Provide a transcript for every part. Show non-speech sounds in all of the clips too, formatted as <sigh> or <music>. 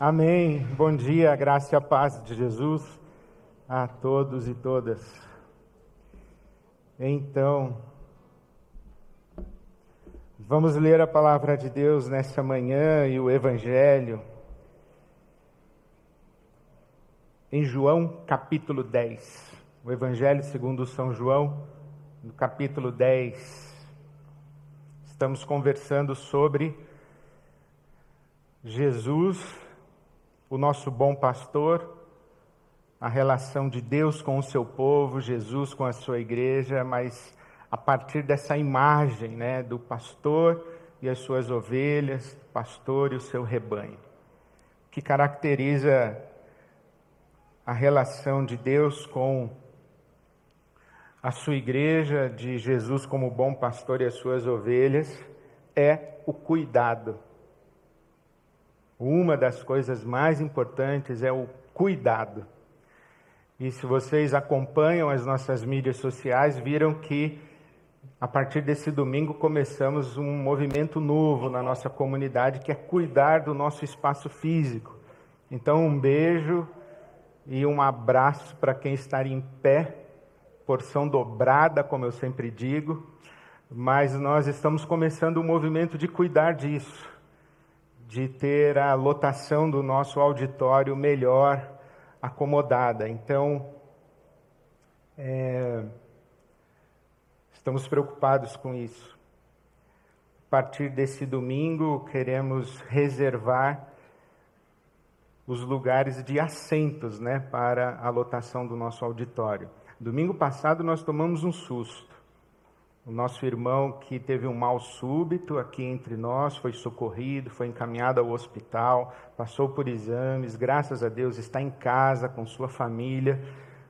Amém. Bom dia, graça e a paz de Jesus a todos e todas. Então, vamos ler a palavra de Deus nesta manhã e o Evangelho em João capítulo 10. O Evangelho segundo São João, no capítulo 10. Estamos conversando sobre Jesus o nosso bom pastor, a relação de Deus com o seu povo, Jesus com a sua igreja, mas a partir dessa imagem né, do pastor e as suas ovelhas, pastor e o seu rebanho, que caracteriza a relação de Deus com a sua igreja, de Jesus como bom pastor e as suas ovelhas, é o cuidado uma das coisas mais importantes é o cuidado. E se vocês acompanham as nossas mídias sociais, viram que a partir desse domingo começamos um movimento novo na nossa comunidade que é cuidar do nosso espaço físico. Então, um beijo e um abraço para quem está em pé, porção dobrada, como eu sempre digo, mas nós estamos começando um movimento de cuidar disso de ter a lotação do nosso auditório melhor acomodada. Então, é, estamos preocupados com isso. A partir desse domingo, queremos reservar os lugares de assentos né, para a lotação do nosso auditório. Domingo passado, nós tomamos um susto o nosso irmão que teve um mal súbito aqui entre nós foi socorrido, foi encaminhado ao hospital, passou por exames, graças a Deus está em casa com sua família,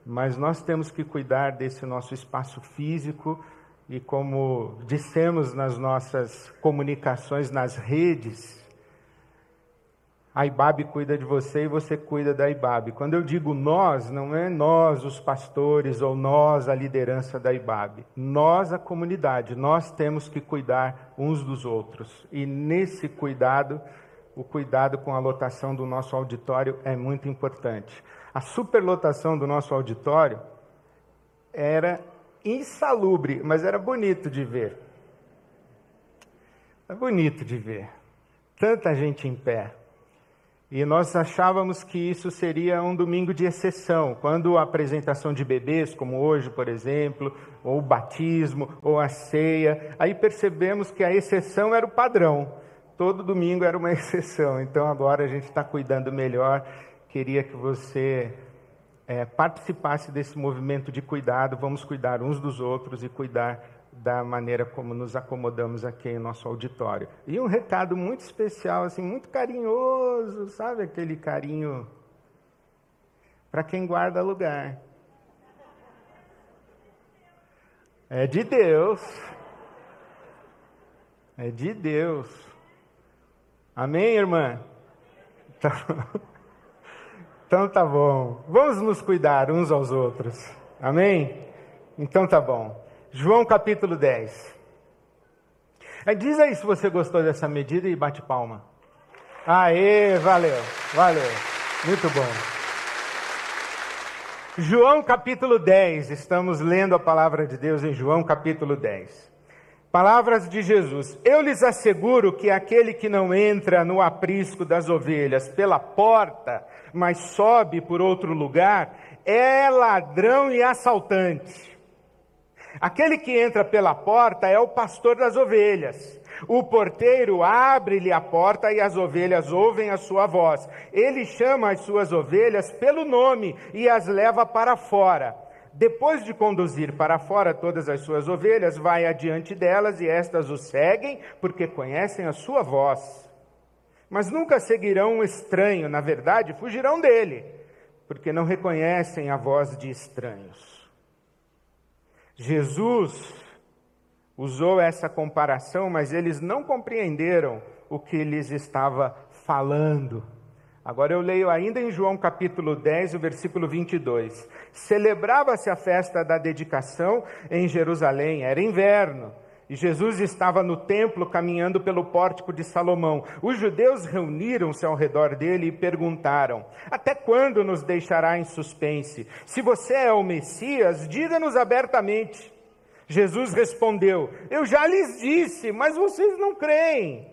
mas nós temos que cuidar desse nosso espaço físico e, como dissemos nas nossas comunicações nas redes, a IBAB cuida de você e você cuida da IBAB. Quando eu digo nós, não é nós, os pastores, ou nós, a liderança da IBAB. Nós, a comunidade, nós temos que cuidar uns dos outros. E nesse cuidado, o cuidado com a lotação do nosso auditório é muito importante. A superlotação do nosso auditório era insalubre, mas era bonito de ver. É bonito de ver. Tanta gente em pé. E nós achávamos que isso seria um domingo de exceção, quando a apresentação de bebês, como hoje, por exemplo, ou o batismo, ou a ceia, aí percebemos que a exceção era o padrão. Todo domingo era uma <laughs> exceção. Então agora a gente está cuidando melhor. Queria que você é, participasse desse movimento de cuidado. Vamos cuidar uns dos outros e cuidar da maneira como nos acomodamos aqui em nosso auditório. E um recado muito especial, assim, muito carinhoso, sabe aquele carinho para quem guarda lugar. É de Deus. É de Deus. Amém, irmã? Então, <laughs> então tá bom. Vamos nos cuidar uns aos outros. Amém? Então tá bom. João capítulo 10. É, diz aí se você gostou dessa medida e bate palma. Aê, valeu, valeu. Muito bom. João capítulo 10, estamos lendo a palavra de Deus em João capítulo 10. Palavras de Jesus: Eu lhes asseguro que aquele que não entra no aprisco das ovelhas pela porta, mas sobe por outro lugar, é ladrão e assaltante. Aquele que entra pela porta é o pastor das ovelhas. O porteiro abre-lhe a porta e as ovelhas ouvem a sua voz. Ele chama as suas ovelhas pelo nome e as leva para fora. Depois de conduzir para fora todas as suas ovelhas, vai adiante delas e estas o seguem, porque conhecem a sua voz. Mas nunca seguirão um estranho, na verdade, fugirão dele, porque não reconhecem a voz de estranhos. Jesus usou essa comparação, mas eles não compreenderam o que lhes estava falando. Agora eu leio ainda em João capítulo 10, o versículo 22. Celebrava-se a festa da dedicação em Jerusalém, era inverno. E Jesus estava no templo caminhando pelo pórtico de Salomão. Os judeus reuniram-se ao redor dele e perguntaram: Até quando nos deixará em suspense? Se você é o Messias, diga-nos abertamente. Jesus respondeu: Eu já lhes disse, mas vocês não creem.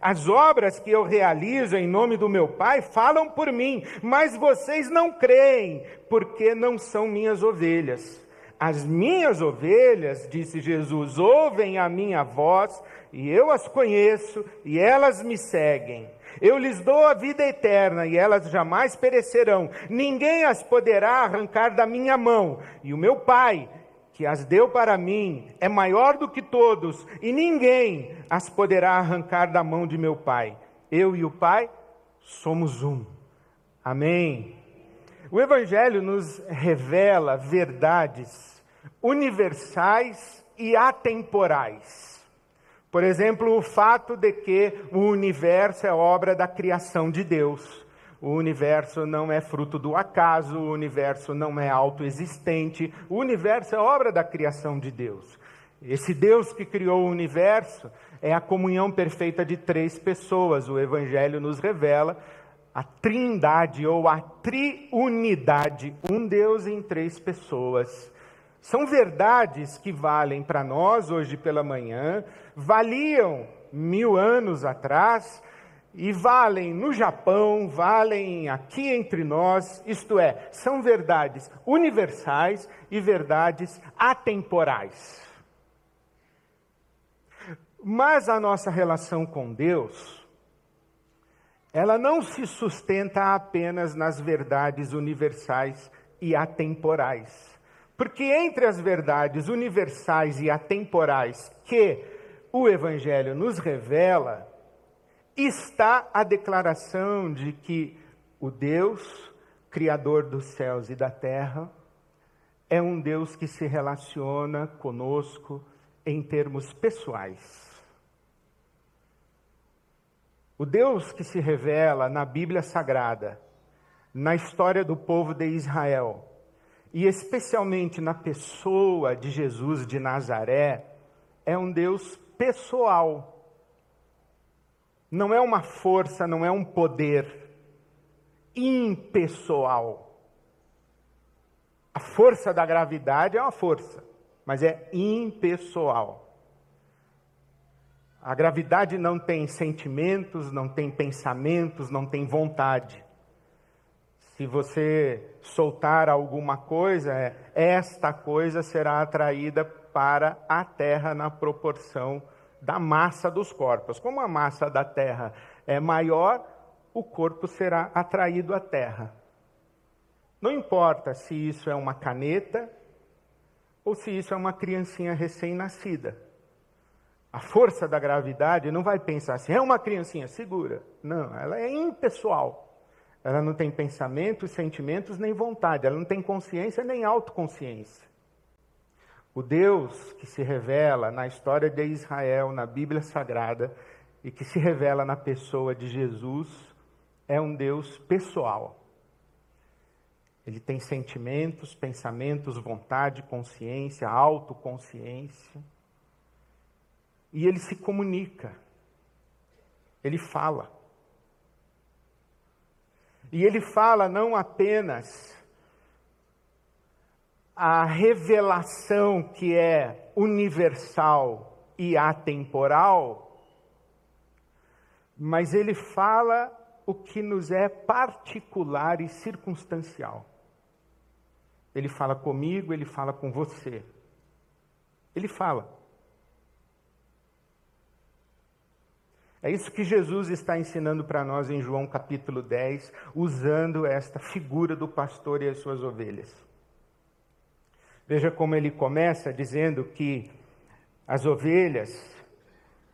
As obras que eu realizo em nome do meu Pai falam por mim, mas vocês não creem, porque não são minhas ovelhas. As minhas ovelhas, disse Jesus, ouvem a minha voz, e eu as conheço, e elas me seguem. Eu lhes dou a vida eterna, e elas jamais perecerão. Ninguém as poderá arrancar da minha mão. E o meu Pai, que as deu para mim, é maior do que todos, e ninguém as poderá arrancar da mão de meu Pai. Eu e o Pai somos um. Amém. O Evangelho nos revela verdades universais e atemporais. Por exemplo, o fato de que o universo é obra da criação de Deus. O universo não é fruto do acaso, o universo não é autoexistente, o universo é obra da criação de Deus. Esse Deus que criou o universo é a comunhão perfeita de três pessoas. O Evangelho nos revela a trindade ou a triunidade, um Deus em três pessoas. São verdades que valem para nós hoje pela manhã, valiam mil anos atrás e valem no Japão, valem aqui entre nós, isto é, são verdades universais e verdades atemporais. Mas a nossa relação com Deus, ela não se sustenta apenas nas verdades universais e atemporais. Porque entre as verdades universais e atemporais que o Evangelho nos revela, está a declaração de que o Deus, Criador dos céus e da terra, é um Deus que se relaciona conosco em termos pessoais. O Deus que se revela na Bíblia Sagrada, na história do povo de Israel, e especialmente na pessoa de Jesus de Nazaré, é um Deus pessoal. Não é uma força, não é um poder impessoal. A força da gravidade é uma força, mas é impessoal. A gravidade não tem sentimentos, não tem pensamentos, não tem vontade se você soltar alguma coisa, é, esta coisa será atraída para a Terra na proporção da massa dos corpos. Como a massa da Terra é maior, o corpo será atraído à Terra. Não importa se isso é uma caneta ou se isso é uma criancinha recém-nascida. A força da gravidade não vai pensar assim, é uma criancinha, segura. Não, ela é impessoal. Ela não tem pensamentos, sentimentos nem vontade, ela não tem consciência nem autoconsciência. O Deus que se revela na história de Israel, na Bíblia Sagrada, e que se revela na pessoa de Jesus, é um Deus pessoal. Ele tem sentimentos, pensamentos, vontade, consciência, autoconsciência. E ele se comunica. Ele fala. E ele fala não apenas a revelação que é universal e atemporal, mas ele fala o que nos é particular e circunstancial. Ele fala comigo, ele fala com você. Ele fala. É isso que Jesus está ensinando para nós em João capítulo 10, usando esta figura do pastor e as suas ovelhas. Veja como ele começa dizendo que as ovelhas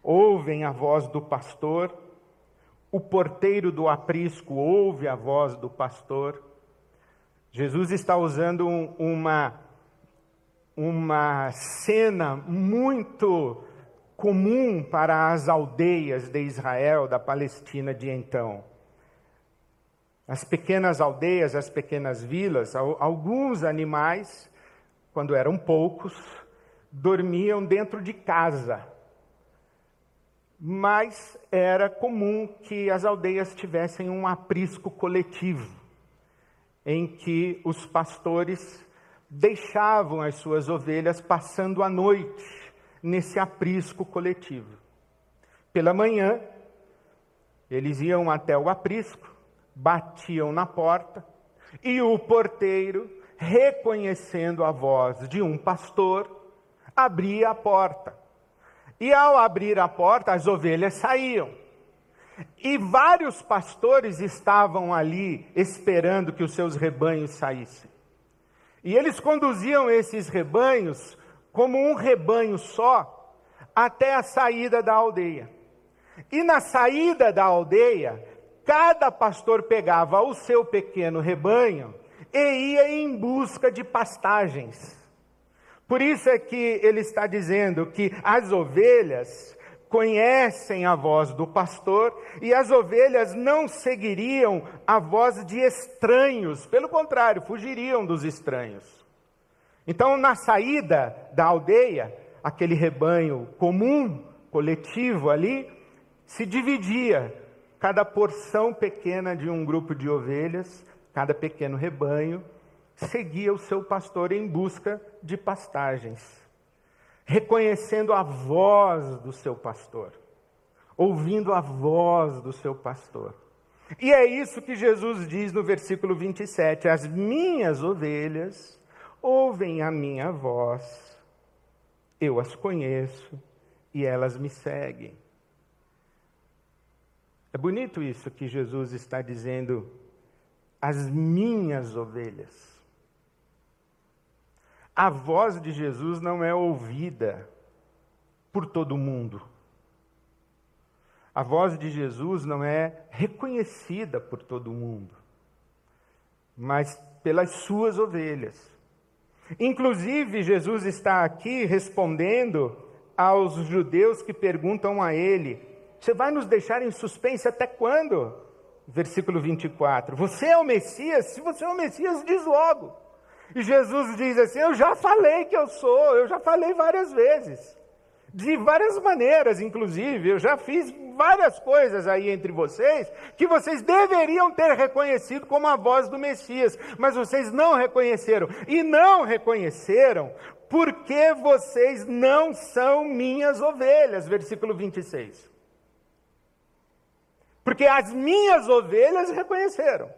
ouvem a voz do pastor, o porteiro do aprisco ouve a voz do pastor. Jesus está usando uma, uma cena muito comum para as aldeias de Israel, da Palestina de então. As pequenas aldeias, as pequenas vilas, alguns animais, quando eram poucos, dormiam dentro de casa. Mas era comum que as aldeias tivessem um aprisco coletivo, em que os pastores deixavam as suas ovelhas passando a noite nesse aprisco coletivo. Pela manhã, eles iam até o aprisco, batiam na porta, e o porteiro, reconhecendo a voz de um pastor, abria a porta. E ao abrir a porta, as ovelhas saíam. E vários pastores estavam ali esperando que os seus rebanhos saíssem. E eles conduziam esses rebanhos como um rebanho só até a saída da aldeia. E na saída da aldeia, cada pastor pegava o seu pequeno rebanho e ia em busca de pastagens. Por isso é que ele está dizendo que as ovelhas conhecem a voz do pastor e as ovelhas não seguiriam a voz de estranhos, pelo contrário, fugiriam dos estranhos. Então, na saída da aldeia, aquele rebanho comum, coletivo ali, se dividia cada porção pequena de um grupo de ovelhas, cada pequeno rebanho, seguia o seu pastor em busca de pastagens, reconhecendo a voz do seu pastor, ouvindo a voz do seu pastor. E é isso que Jesus diz no versículo 27: As minhas ovelhas ouvem a minha voz, eu as conheço e elas me seguem. É bonito isso que Jesus está dizendo, as minhas ovelhas. A voz de Jesus não é ouvida por todo mundo. A voz de Jesus não é reconhecida por todo mundo, mas pelas suas ovelhas. Inclusive, Jesus está aqui respondendo aos judeus que perguntam a ele: Você vai nos deixar em suspense até quando? Versículo 24: Você é o Messias? Se você é o Messias, diz logo. E Jesus diz assim: Eu já falei que eu sou, eu já falei várias vezes, de várias maneiras, inclusive, eu já fiz várias coisas aí entre vocês que vocês deveriam ter reconhecido como a voz do Messias, mas vocês não reconheceram. E não reconheceram porque vocês não são minhas ovelhas. Versículo 26. Porque as minhas ovelhas reconheceram.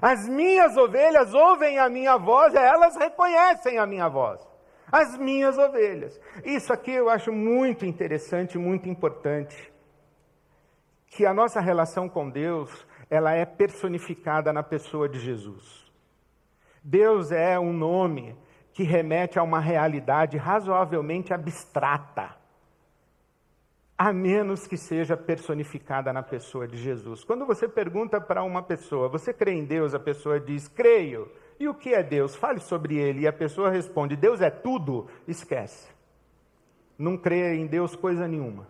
As minhas ovelhas ouvem a minha voz, elas reconhecem a minha voz. As minhas ovelhas. Isso aqui eu acho muito interessante, muito importante. Que a nossa relação com Deus, ela é personificada na pessoa de Jesus. Deus é um nome que remete a uma realidade razoavelmente abstrata a menos que seja personificada na pessoa de Jesus. Quando você pergunta para uma pessoa, você crê em Deus? A pessoa diz, creio. E o que é Deus? Fale sobre ele. E a pessoa responde, Deus é tudo. Esquece. Não crê em Deus coisa nenhuma.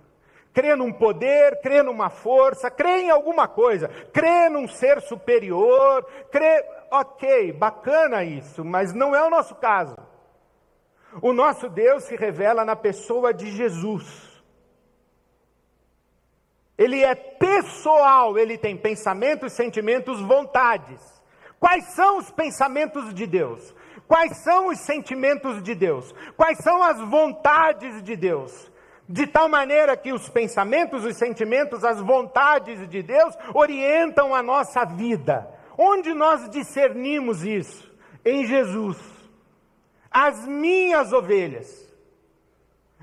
Crê num poder, crê numa força, crê em alguma coisa, crê num ser superior, crê. Ok, bacana isso, mas não é o nosso caso. O nosso Deus se revela na pessoa de Jesus. Ele é pessoal, ele tem pensamentos, sentimentos, vontades. Quais são os pensamentos de Deus? Quais são os sentimentos de Deus? Quais são as vontades de Deus? De tal maneira que os pensamentos, os sentimentos, as vontades de Deus orientam a nossa vida. Onde nós discernimos isso? Em Jesus. As minhas ovelhas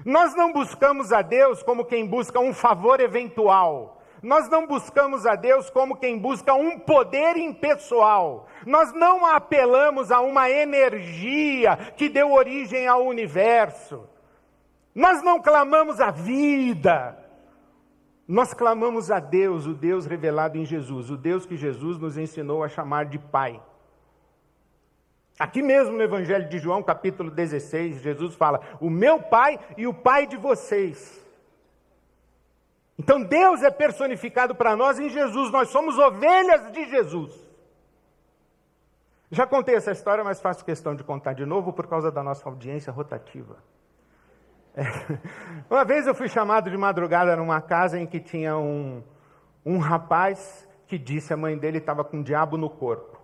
nós não buscamos a Deus como quem busca um favor eventual. Nós não buscamos a Deus como quem busca um poder impessoal. Nós não apelamos a uma energia que deu origem ao universo. Nós não clamamos a vida. Nós clamamos a Deus, o Deus revelado em Jesus, o Deus que Jesus nos ensinou a chamar de Pai. Aqui mesmo no Evangelho de João, capítulo 16, Jesus fala: O meu Pai e o Pai de vocês. Então Deus é personificado para nós em Jesus, nós somos ovelhas de Jesus. Já contei essa história, mas faço questão de contar de novo por causa da nossa audiência rotativa. <laughs> Uma vez eu fui chamado de madrugada numa casa em que tinha um, um rapaz que disse a mãe dele estava com um diabo no corpo.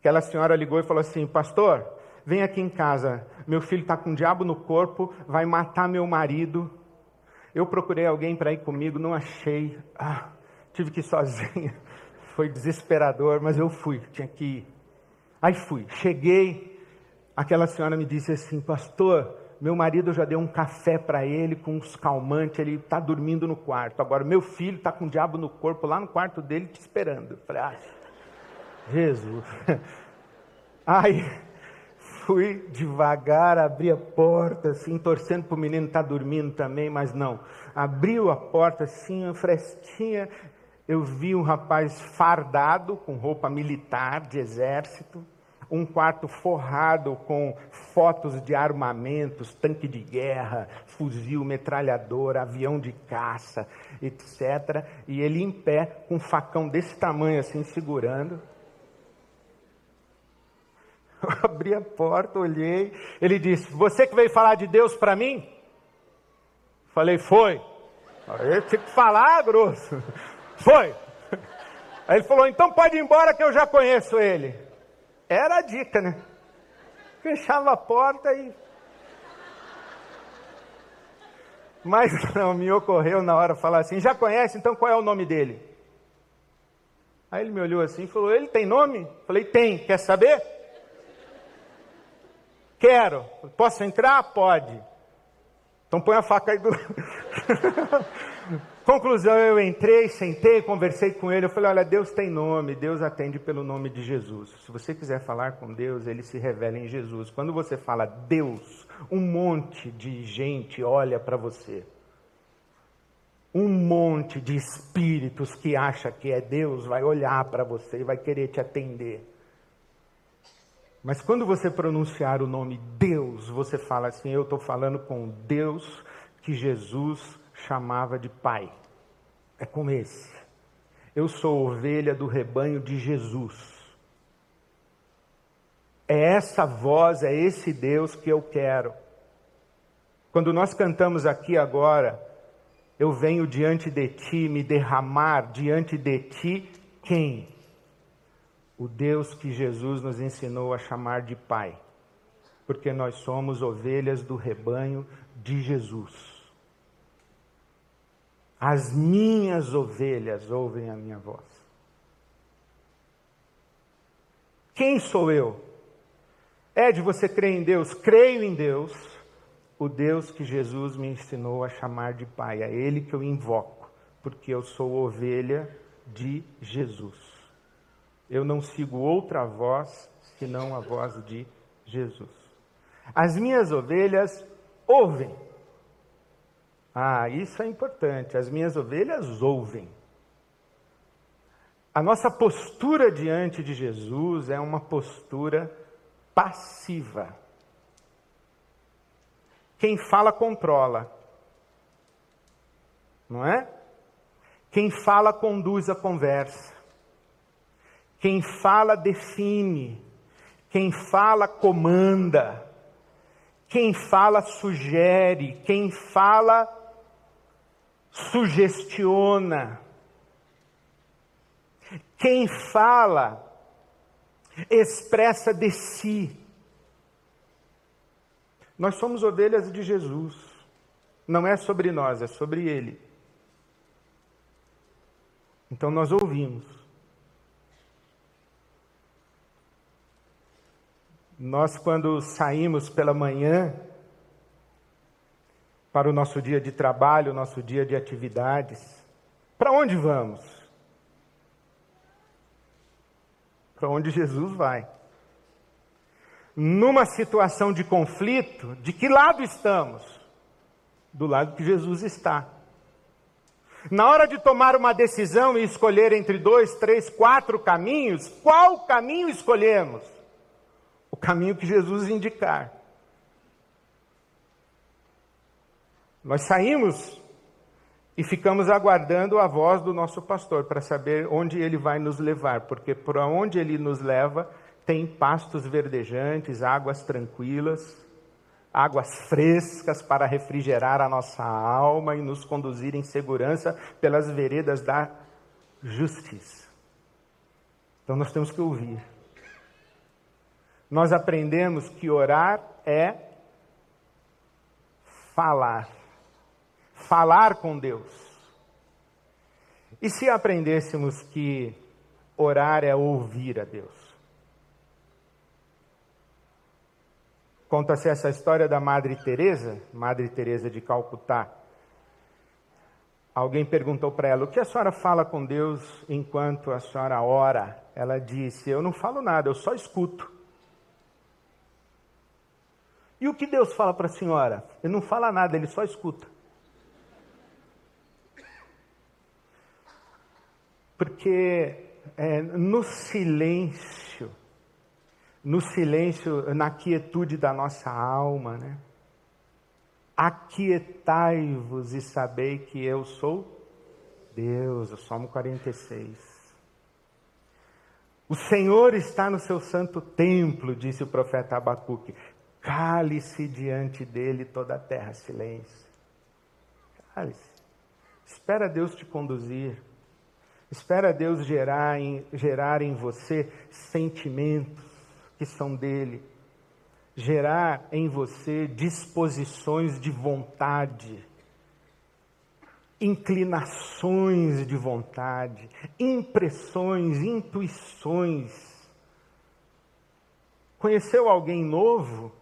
Aquela senhora ligou e falou assim: Pastor, vem aqui em casa, meu filho está com um diabo no corpo, vai matar meu marido. Eu procurei alguém para ir comigo, não achei. Ah, tive que ir sozinha. <laughs> Foi desesperador, mas eu fui, tinha que ir. Aí fui, cheguei. Aquela senhora me disse assim: Pastor, meu marido já deu um café para ele com uns calmantes, ele está dormindo no quarto. Agora, meu filho está com o diabo no corpo lá no quarto dele te esperando. Eu falei, ah, Jesus. <laughs> Aí fui devagar, abri a porta, assim, torcendo para o menino estar tá dormindo também, mas não. Abriu a porta assim, uma frestinha. Eu vi um rapaz fardado, com roupa militar, de exército um quarto forrado com fotos de armamentos, tanque de guerra, fuzil, metralhadora, avião de caça, etc. E ele em pé, com um facão desse tamanho assim, segurando. <laughs> Eu abri a porta, olhei, ele disse: Você que veio falar de Deus para mim? Falei: Foi. Eu tinha que falar grosso. <laughs> Foi. <laughs> Aí ele falou: Então pode ir embora que eu já conheço ele. Era a dica, né? Fechava a porta e. Mas não me ocorreu na hora falar assim: já conhece, então qual é o nome dele? Aí ele me olhou assim e falou: ele tem nome? Falei: tem, quer saber? Quero. Posso entrar? Pode. Então põe a faca aí do. <laughs> Conclusão, eu entrei, sentei, conversei com ele. Eu falei: Olha, Deus tem nome, Deus atende pelo nome de Jesus. Se você quiser falar com Deus, ele se revela em Jesus. Quando você fala Deus, um monte de gente olha para você. Um monte de espíritos que acha que é Deus vai olhar para você e vai querer te atender. Mas quando você pronunciar o nome Deus, você fala assim: Eu estou falando com Deus que Jesus chamava de pai. É como esse. Eu sou ovelha do rebanho de Jesus. É essa voz, é esse Deus que eu quero. Quando nós cantamos aqui agora, eu venho diante de ti me derramar diante de ti quem? O Deus que Jesus nos ensinou a chamar de Pai, porque nós somos ovelhas do rebanho de Jesus. As minhas ovelhas ouvem a minha voz. Quem sou eu? Ed, você crê em Deus? Creio em Deus, o Deus que Jesus me ensinou a chamar de Pai. É Ele que eu invoco, porque eu sou ovelha de Jesus. Eu não sigo outra voz senão a voz de Jesus. As minhas ovelhas ouvem ah, isso é importante. As minhas ovelhas ouvem. A nossa postura diante de Jesus é uma postura passiva. Quem fala, controla. Não é? Quem fala, conduz a conversa. Quem fala, define. Quem fala, comanda. Quem fala, sugere. Quem fala, sugestiona. Quem fala expressa de si. Nós somos ovelhas de Jesus. Não é sobre nós, é sobre Ele. Então nós ouvimos. Nós, quando saímos pela manhã, para o nosso dia de trabalho, nosso dia de atividades. Para onde vamos? Para onde Jesus vai. Numa situação de conflito, de que lado estamos? Do lado que Jesus está. Na hora de tomar uma decisão e escolher entre dois, três, quatro caminhos, qual caminho escolhemos? Caminho que Jesus indicar. Nós saímos e ficamos aguardando a voz do nosso pastor para saber onde ele vai nos levar, porque por onde ele nos leva tem pastos verdejantes, águas tranquilas, águas frescas para refrigerar a nossa alma e nos conduzir em segurança pelas veredas da justiça. Então nós temos que ouvir. Nós aprendemos que orar é falar. Falar com Deus. E se aprendêssemos que orar é ouvir a Deus? Conta-se essa história da Madre Teresa, Madre Teresa de Calcutá. Alguém perguntou para ela: "O que a senhora fala com Deus enquanto a senhora ora?" Ela disse: "Eu não falo nada, eu só escuto." E o que Deus fala para a senhora? Ele não fala nada, ele só escuta. Porque é, no silêncio no silêncio, na quietude da nossa alma, né? Aquietai-vos e sabei que eu sou Deus, o Salmo 46. O Senhor está no seu santo templo, disse o profeta Abacuque. Cale-se diante dele toda a terra, silêncio. Cale-se. Espera Deus te conduzir. Espera Deus gerar em, gerar em você sentimentos que são dele, gerar em você disposições de vontade, inclinações de vontade, impressões, intuições. Conheceu alguém novo?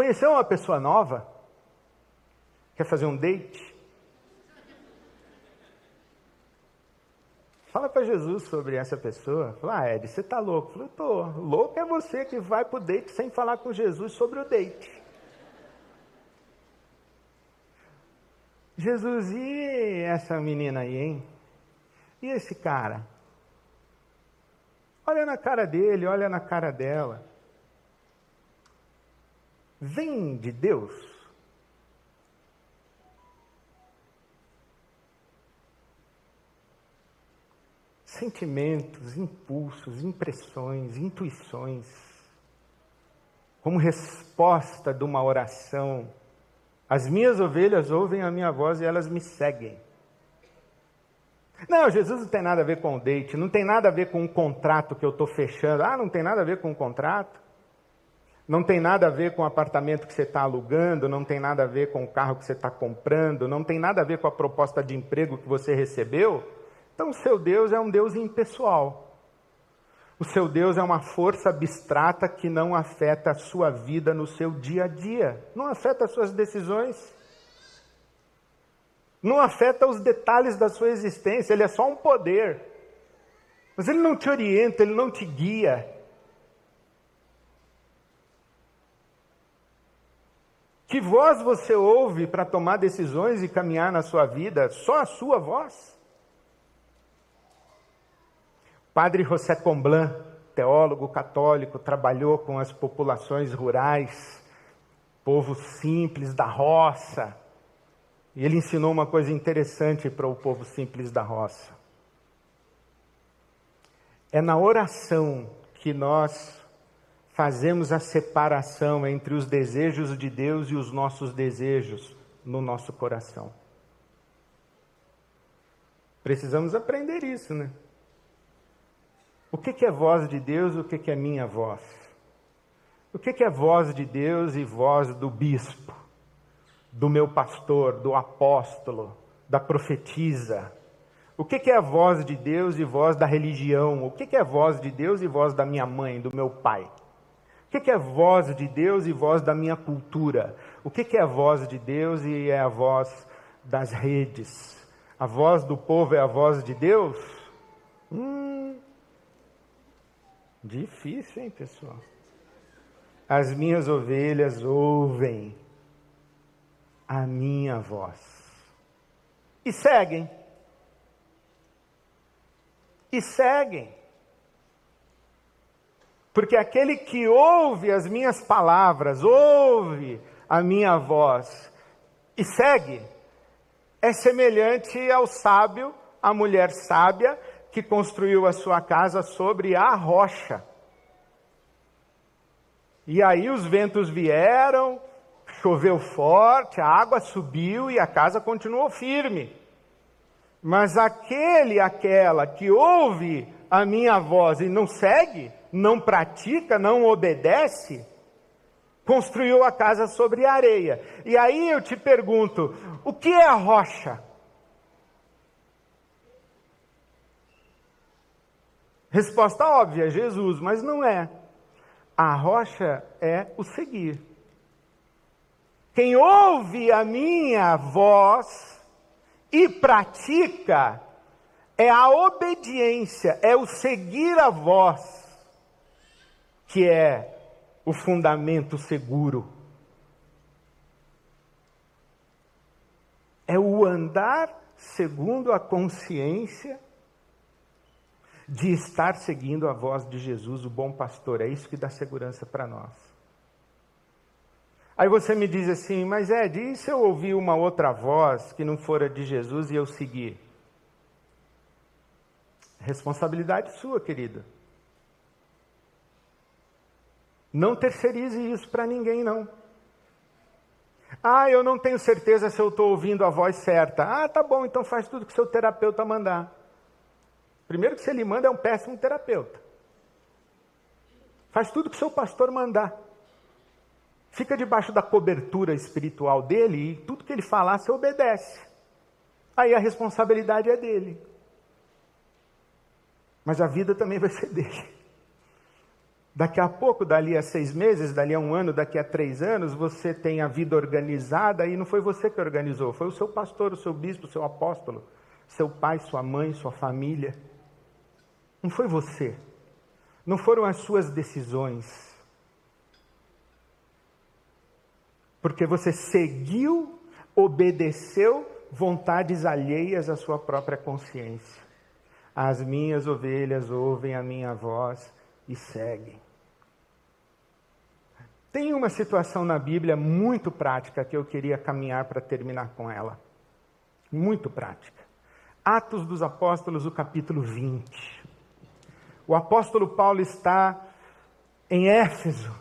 Conheceu uma pessoa nova? Quer fazer um date? Fala para Jesus sobre essa pessoa. Fala, ah, Ed, você está louco? Falei, estou. Louco é você que vai para o date sem falar com Jesus sobre o date. Jesus, e essa menina aí, hein? E esse cara? Olha na cara dele, olha na cara dela. Vem de Deus? sentimentos, impulsos, impressões, intuições, como resposta de uma oração. As minhas ovelhas ouvem a minha voz e elas me seguem. Não, Jesus não tem nada a ver com o date, não tem nada a ver com um contrato que eu estou fechando. Ah, não tem nada a ver com um contrato. Não tem nada a ver com o apartamento que você está alugando, não tem nada a ver com o carro que você está comprando, não tem nada a ver com a proposta de emprego que você recebeu. Então, o seu Deus é um Deus impessoal. O seu Deus é uma força abstrata que não afeta a sua vida no seu dia a dia, não afeta as suas decisões, não afeta os detalhes da sua existência, ele é só um poder. Mas ele não te orienta, ele não te guia. Que voz você ouve para tomar decisões e caminhar na sua vida? Só a sua voz? Padre José Comblan, teólogo católico, trabalhou com as populações rurais, povo simples da roça. E ele ensinou uma coisa interessante para o povo simples da roça. É na oração que nós fazemos a separação entre os desejos de Deus e os nossos desejos no nosso coração. Precisamos aprender isso, né? O que, é voz de Deus e o que, é minha voz? O que, é voz de Deus e voz do bispo, do meu pastor, do apóstolo, da profetisa? O que, é voz de Deus e voz da religião? O que, é voz de Deus e voz da minha mãe, do meu pai? O que, é voz de Deus e voz da minha cultura? O que, é voz de Deus e é a voz das redes? A voz do povo é a voz de Deus? Hum, Difícil, hein, pessoal? As minhas ovelhas ouvem a minha voz e seguem. E seguem. Porque aquele que ouve as minhas palavras, ouve a minha voz e segue, é semelhante ao sábio, à mulher sábia, que construiu a sua casa sobre a rocha. E aí os ventos vieram, choveu forte, a água subiu e a casa continuou firme. Mas aquele, aquela que ouve a minha voz e não segue, não pratica, não obedece, construiu a casa sobre areia. E aí eu te pergunto: o que é a rocha? Resposta óbvia: Jesus, mas não é. A rocha é o seguir. Quem ouve a minha voz e pratica é a obediência, é o seguir a voz, que é o fundamento seguro. É o andar segundo a consciência de estar seguindo a voz de Jesus, o bom pastor. É isso que dá segurança para nós. Aí você me diz assim, mas Ed, e se eu ouvir uma outra voz que não fora de Jesus e eu seguir? Responsabilidade sua, querida. Não terceirize isso para ninguém, não. Ah, eu não tenho certeza se eu estou ouvindo a voz certa. Ah, tá bom, então faz tudo que seu terapeuta mandar. Primeiro que se ele manda é um péssimo terapeuta. Faz tudo que seu pastor mandar. Fica debaixo da cobertura espiritual dele e tudo que ele falar você obedece. Aí a responsabilidade é dele. Mas a vida também vai ser <laughs> dele. Daqui a pouco, dali a seis meses, dali a um ano, daqui a três anos, você tem a vida organizada e não foi você que organizou, foi o seu pastor, o seu bispo, o seu apóstolo, seu pai, sua mãe, sua família. Não foi você. Não foram as suas decisões. Porque você seguiu, obedeceu vontades alheias à sua própria consciência. As minhas ovelhas ouvem a minha voz e seguem. Tem uma situação na Bíblia muito prática que eu queria caminhar para terminar com ela. Muito prática. Atos dos Apóstolos, o capítulo 20. O apóstolo Paulo está em Éfeso,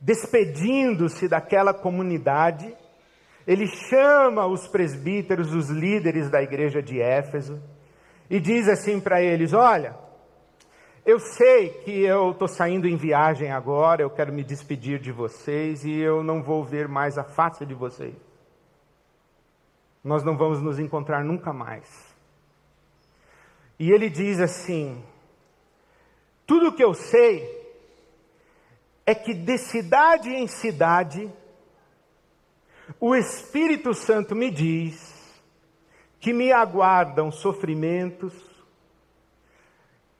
despedindo-se daquela comunidade. Ele chama os presbíteros, os líderes da igreja de Éfeso, e diz assim para eles: Olha, eu sei que eu estou saindo em viagem agora, eu quero me despedir de vocês e eu não vou ver mais a face de vocês. Nós não vamos nos encontrar nunca mais. E ele diz assim: tudo que eu sei é que de cidade em cidade, o Espírito Santo me diz que me aguardam sofrimentos,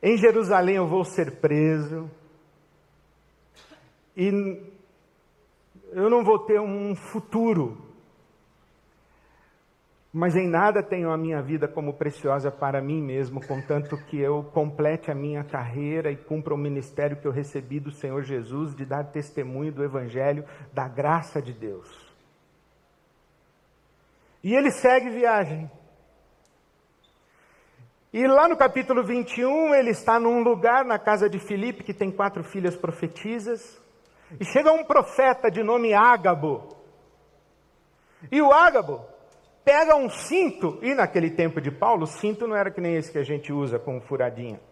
em Jerusalém eu vou ser preso, e eu não vou ter um futuro mas em nada tenho a minha vida como preciosa para mim mesmo, contanto que eu complete a minha carreira e cumpra o ministério que eu recebi do Senhor Jesus de dar testemunho do Evangelho, da graça de Deus. E ele segue viagem. E lá no capítulo 21, ele está num lugar na casa de Filipe, que tem quatro filhas profetisas, e chega um profeta de nome Ágabo. E o Ágabo pega um cinto, e naquele tempo de Paulo, o cinto não era que nem esse que a gente usa com furadinha.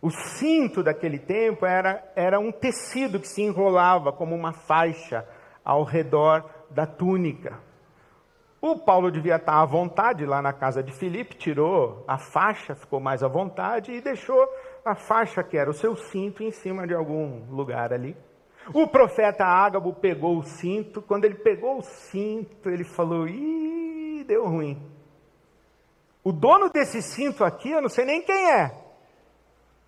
O cinto daquele tempo era, era um tecido que se enrolava como uma faixa ao redor da túnica. O Paulo devia estar à vontade lá na casa de Filipe, tirou a faixa, ficou mais à vontade e deixou a faixa que era o seu cinto em cima de algum lugar ali. O profeta Ágabo pegou o cinto, quando ele pegou o cinto, ele falou: Ih, deu ruim. O dono desse cinto aqui, eu não sei nem quem é,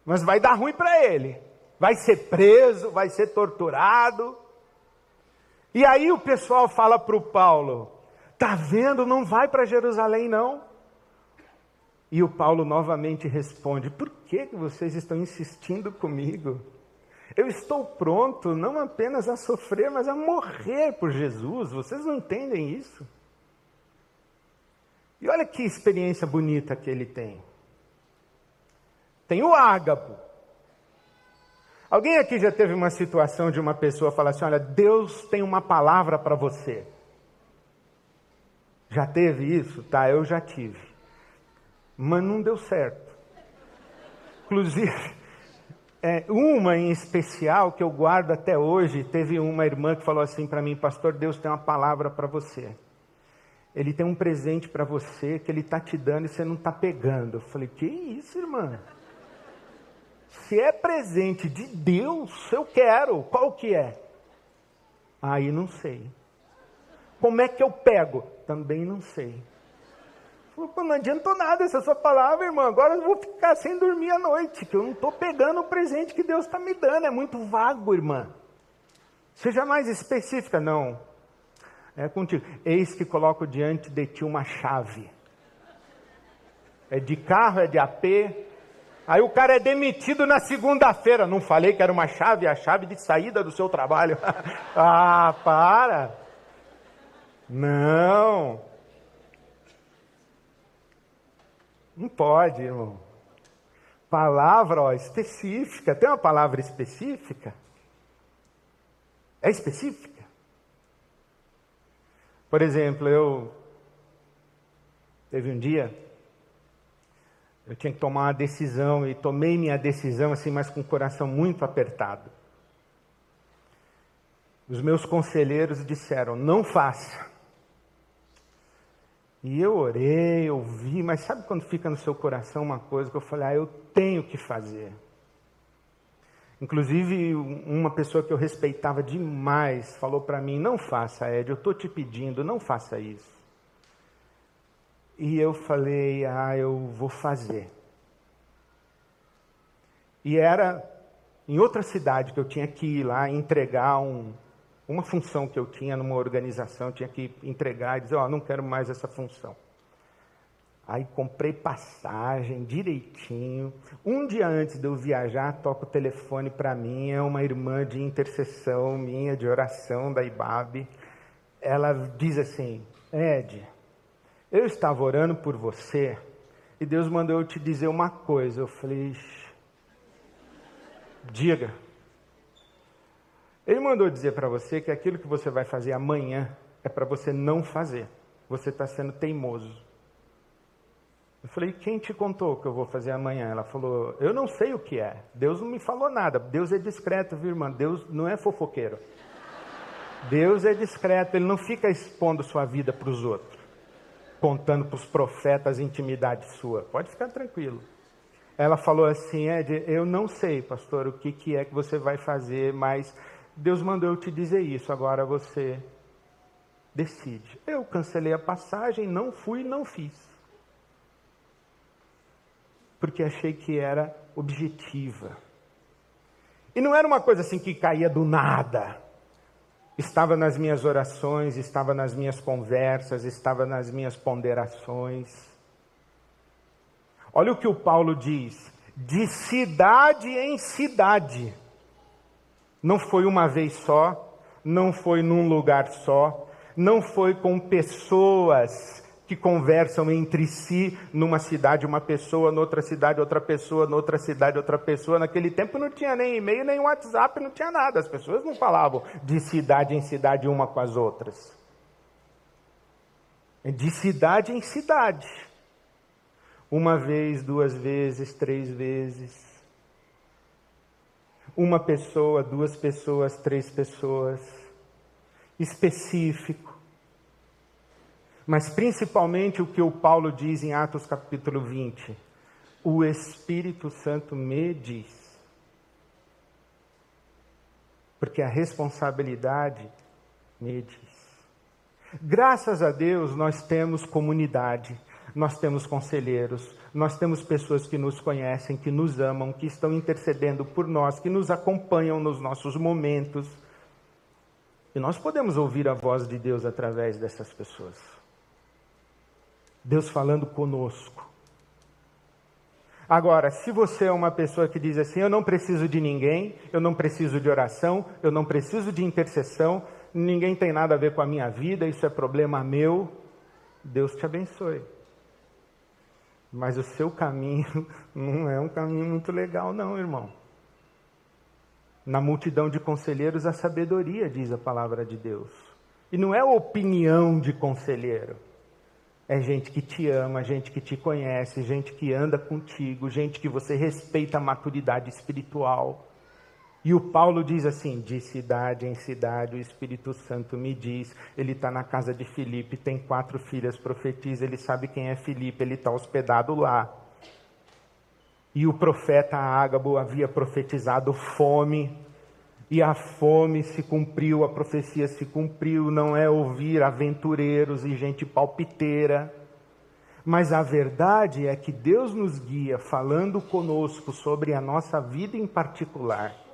mas vai dar ruim para ele. Vai ser preso, vai ser torturado. E aí o pessoal fala para o Paulo: tá vendo? Não vai para Jerusalém não. E o Paulo novamente responde: por que vocês estão insistindo comigo? Eu estou pronto não apenas a sofrer, mas a morrer por Jesus. Vocês não entendem isso? E olha que experiência bonita que ele tem. Tem o ágapo. Alguém aqui já teve uma situação de uma pessoa falar assim: olha, Deus tem uma palavra para você. Já teve isso? Tá, eu já tive. Mas não deu certo. Inclusive, <laughs> é, uma em especial que eu guardo até hoje, teve uma irmã que falou assim para mim: Pastor, Deus tem uma palavra para você. Ele tem um presente para você que ele está te dando e você não está pegando. Eu falei: Que isso, irmã? Se é presente de Deus, eu quero. Qual que é? Aí não sei. Como é que eu pego? Também não sei. Pô, não adiantou nada essa sua palavra, irmão. Agora eu vou ficar sem dormir à noite, que eu não estou pegando o presente que Deus está me dando. É muito vago, irmã. Seja mais específica. Não. É contigo. Eis que coloco diante de ti uma chave. É de carro, é de AP, Aí o cara é demitido na segunda-feira. Não falei que era uma chave, a chave de saída do seu trabalho. <laughs> ah, para. Não. Não pode, irmão. Palavra ó, específica. Tem uma palavra específica? É específica? Por exemplo, eu. Teve um dia eu tinha que tomar uma decisão e tomei minha decisão assim, mas com o coração muito apertado. Os meus conselheiros disseram: não faça. E eu orei, ouvi, mas sabe quando fica no seu coração uma coisa que eu falei: ah, eu tenho que fazer. Inclusive, uma pessoa que eu respeitava demais falou para mim: não faça, Ed, eu estou te pedindo, não faça isso. E eu falei, ah, eu vou fazer. E era em outra cidade que eu tinha que ir lá entregar um, uma função que eu tinha numa organização, eu tinha que entregar e dizer, ó, oh, não quero mais essa função. Aí comprei passagem direitinho. Um dia antes de eu viajar, toca o telefone para mim, é uma irmã de intercessão minha, de oração da IBAB. Ela diz assim: Ed, eu estava orando por você e Deus mandou eu te dizer uma coisa. Eu falei, diga. Ele mandou dizer para você que aquilo que você vai fazer amanhã é para você não fazer. Você está sendo teimoso. Eu falei, quem te contou que eu vou fazer amanhã? Ela falou, eu não sei o que é. Deus não me falou nada. Deus é discreto, viu, irmã? Deus não é fofoqueiro. Deus é discreto, ele não fica expondo sua vida para os outros contando para os profetas intimidade sua. Pode ficar tranquilo. Ela falou assim, Ed, eu não sei, pastor, o que, que é que você vai fazer, mas Deus mandou eu te dizer isso, agora você decide. Eu cancelei a passagem, não fui, não fiz. Porque achei que era objetiva. E não era uma coisa assim que caía do nada estava nas minhas orações, estava nas minhas conversas, estava nas minhas ponderações. Olha o que o Paulo diz: de cidade em cidade. Não foi uma vez só, não foi num lugar só, não foi com pessoas que conversam entre si numa cidade, uma pessoa, noutra cidade, outra pessoa, noutra cidade, outra pessoa. Naquele tempo não tinha nem e-mail, nem WhatsApp, não tinha nada. As pessoas não falavam de cidade em cidade uma com as outras. De cidade em cidade. Uma vez, duas vezes, três vezes. Uma pessoa, duas pessoas, três pessoas. Específico mas principalmente o que o Paulo diz em Atos capítulo 20: o Espírito Santo me diz. Porque a responsabilidade me diz. Graças a Deus nós temos comunidade, nós temos conselheiros, nós temos pessoas que nos conhecem, que nos amam, que estão intercedendo por nós, que nos acompanham nos nossos momentos. E nós podemos ouvir a voz de Deus através dessas pessoas. Deus falando conosco. Agora, se você é uma pessoa que diz assim: eu não preciso de ninguém, eu não preciso de oração, eu não preciso de intercessão, ninguém tem nada a ver com a minha vida, isso é problema meu, Deus te abençoe. Mas o seu caminho <laughs> não é um caminho muito legal, não, irmão. Na multidão de conselheiros, a sabedoria, diz a palavra de Deus. E não é opinião de conselheiro. É gente que te ama, gente que te conhece, gente que anda contigo, gente que você respeita a maturidade espiritual. E o Paulo diz assim: de cidade em cidade, o Espírito Santo me diz. Ele está na casa de Filipe, tem quatro filhas, profetiza, ele sabe quem é Filipe, ele está hospedado lá. E o profeta Ágabo havia profetizado fome, e a fome se cumpriu, a profecia se cumpriu, não é ouvir aventureiros e gente palpiteira. Mas a verdade é que Deus nos guia falando conosco sobre a nossa vida em particular.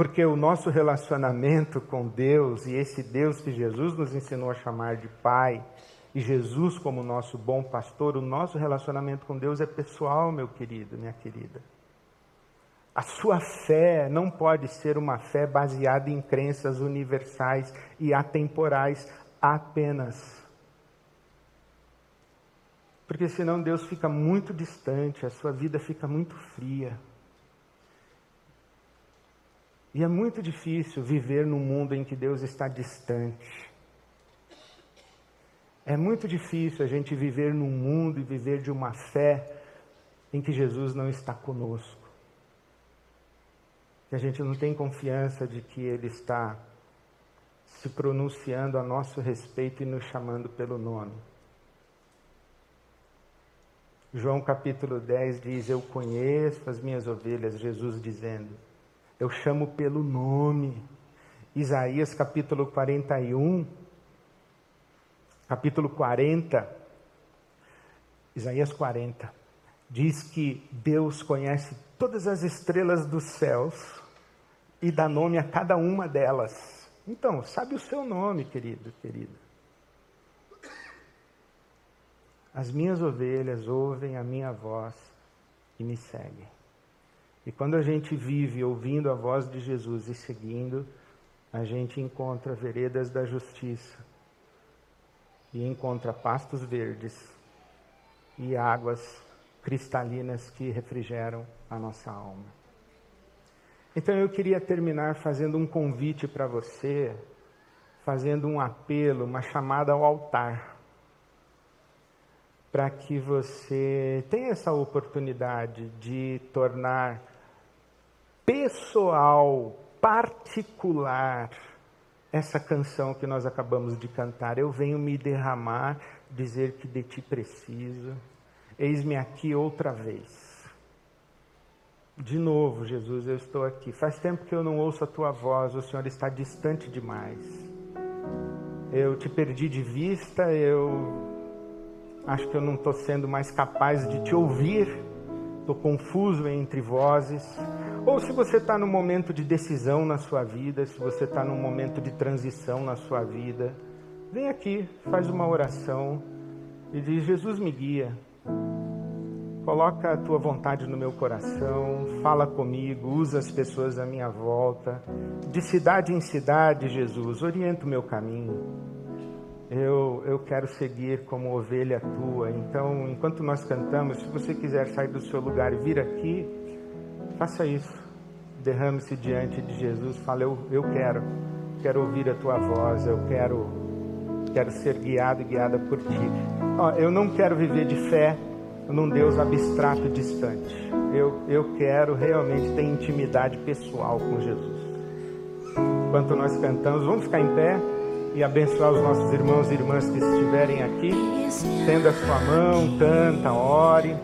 Porque o nosso relacionamento com Deus e esse Deus que Jesus nos ensinou a chamar de Pai, e Jesus como nosso bom pastor, o nosso relacionamento com Deus é pessoal, meu querido, minha querida. A sua fé não pode ser uma fé baseada em crenças universais e atemporais apenas. Porque senão Deus fica muito distante, a sua vida fica muito fria. E é muito difícil viver num mundo em que Deus está distante. É muito difícil a gente viver num mundo e viver de uma fé em que Jesus não está conosco. Que a gente não tem confiança de que Ele está se pronunciando a nosso respeito e nos chamando pelo nome. João capítulo 10 diz: Eu conheço as minhas ovelhas, Jesus dizendo, eu chamo pelo nome. Isaías capítulo 41 capítulo 40, Isaías 40, diz que Deus conhece todas as estrelas dos céus e dá nome a cada uma delas. Então, sabe o seu nome, querido, querida. As minhas ovelhas ouvem a minha voz e me seguem. E quando a gente vive ouvindo a voz de Jesus e seguindo, a gente encontra veredas da justiça, e encontra pastos verdes e águas cristalinas que refrigeram a nossa alma. Então eu queria terminar fazendo um convite para você, fazendo um apelo, uma chamada ao altar, para que você tenha essa oportunidade de tornar pessoal, particular, essa canção que nós acabamos de cantar. Eu venho me derramar, dizer que de ti preciso. Eis-me aqui outra vez. De novo, Jesus, eu estou aqui. Faz tempo que eu não ouço a tua voz, o Senhor está distante demais. Eu te perdi de vista, eu acho que eu não estou sendo mais capaz de te ouvir, estou confuso entre vozes. Ou se você está num momento de decisão na sua vida, se você está num momento de transição na sua vida, vem aqui, faz uma oração e diz: Jesus me guia. Coloca a tua vontade no meu coração, fala comigo, usa as pessoas à minha volta. De cidade em cidade, Jesus, orienta o meu caminho. Eu, eu quero seguir como ovelha tua. Então, enquanto nós cantamos, se você quiser sair do seu lugar e vir aqui, Faça isso. Derrame-se diante de Jesus. Fale, eu, eu quero. Quero ouvir a tua voz. Eu quero, quero ser guiado e guiada por ti. Ó, eu não quero viver de fé num Deus abstrato e distante. Eu, eu quero realmente ter intimidade pessoal com Jesus. Enquanto nós cantamos, vamos ficar em pé e abençoar os nossos irmãos e irmãs que estiverem aqui. Tenda a sua mão, canta, ore.